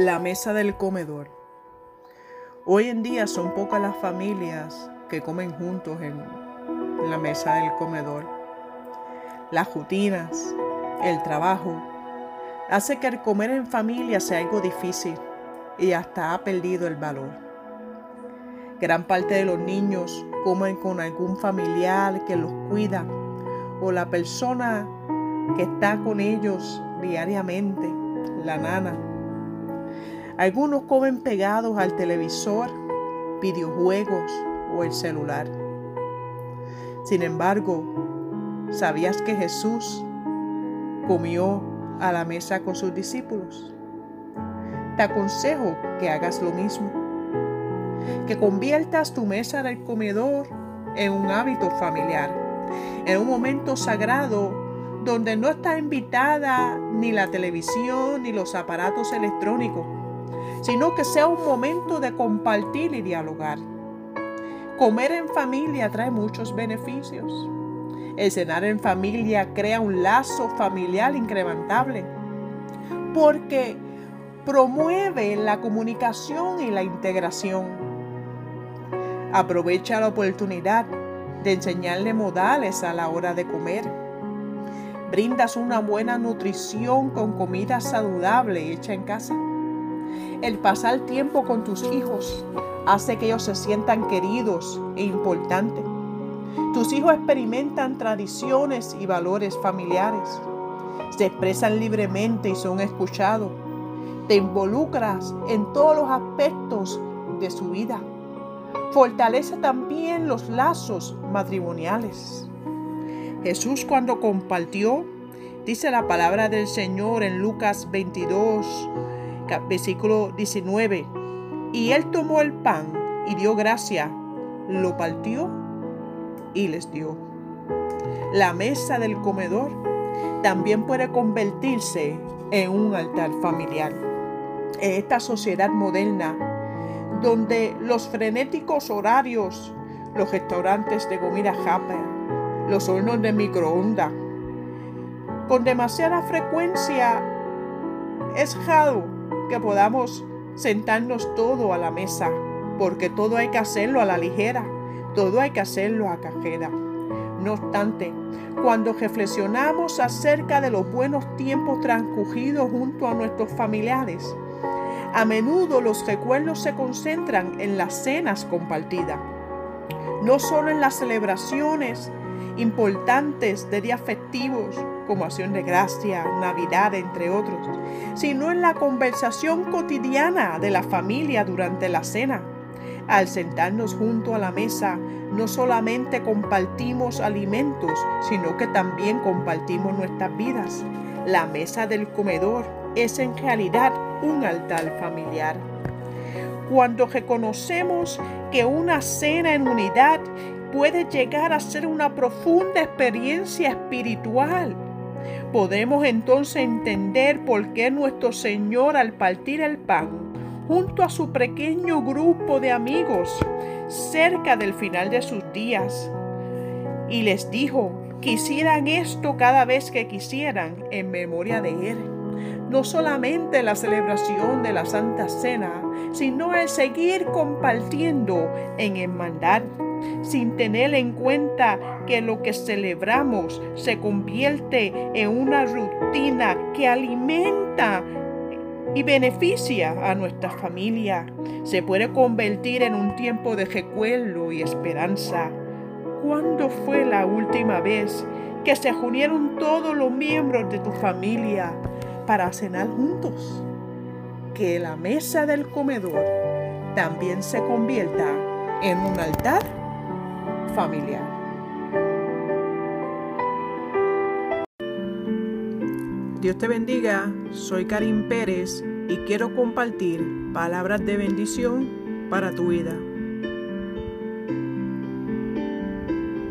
La mesa del comedor. Hoy en día son pocas las familias que comen juntos en, la mesa del comedor. Las rutinas, el trabajo, hace que el comer en familia sea algo difícil y hasta ha perdido el valor. Gran parte de los niños comen con algún familiar que los cuida o la persona que está con ellos diariamente, la nana algunos comen pegados al televisor, videojuegos o el celular. Sin embargo, ¿sabías que Jesús comió a la mesa con sus discípulos? Te aconsejo que hagas lo mismo, que conviertas tu mesa del comedor en un hábito familiar, en un momento sagrado donde no está invitada ni la televisión ni los aparatos electrónicos sino que sea un momento de compartir y dialogar. Comer en familia trae muchos beneficios. El cenar en familia crea un lazo familiar incrementable porque promueve la comunicación y la integración. Aprovecha la oportunidad de enseñarle modales a la hora de comer. Brindas una buena nutrición con comida saludable hecha en casa. El pasar tiempo con tus hijos hace que ellos se sientan queridos e importantes. Tus hijos experimentan tradiciones y valores familiares. Se expresan libremente y son escuchados. Te involucras en todos los aspectos de su vida. Fortalece también los lazos matrimoniales. Jesús cuando compartió, dice la palabra del Señor en Lucas 22, versículo 19. Y él tomó el pan y dio gracia, lo partió y les dio. La mesa del comedor también puede convertirse en un altar familiar. En esta sociedad moderna, donde los frenéticos horarios, los restaurantes de comida rápida, los hornos de microondas, con demasiada frecuencia es raro que podamos sentarnos todo a la mesa, porque todo hay que hacerlo a la ligera, todo hay que hacerlo a cajera. No obstante, cuando reflexionamos acerca de los buenos tiempos transcurridos junto a nuestros familiares, a menudo los recuerdos se concentran en las cenas compartidas, no solo en las celebraciones importantes de días festivos como acción de gracia, Navidad, entre otros, sino en la conversación cotidiana de la familia durante la cena. Al sentarnos junto a la mesa, no solamente compartimos alimentos, sino que también compartimos nuestras vidas. La mesa del comedor es en realidad un altar familiar. Cuando reconocemos que una cena en unidad puede llegar a ser una profunda experiencia espiritual. Podemos entonces entender por qué nuestro Señor al partir el pan junto a su pequeño grupo de amigos cerca del final de sus días y les dijo que hicieran esto cada vez que quisieran en memoria de Él. No solamente la celebración de la Santa Cena, sino el seguir compartiendo en hermandad sin tener en cuenta que lo que celebramos se convierte en una rutina que alimenta y beneficia a nuestra familia. Se puede convertir en un tiempo de recuerdo y esperanza. ¿Cuándo fue la última vez que se unieron todos los miembros de tu familia para cenar juntos? Que la mesa del comedor también se convierta en un altar Dios te bendiga, soy Karim Pérez y quiero compartir palabras de bendición para tu vida.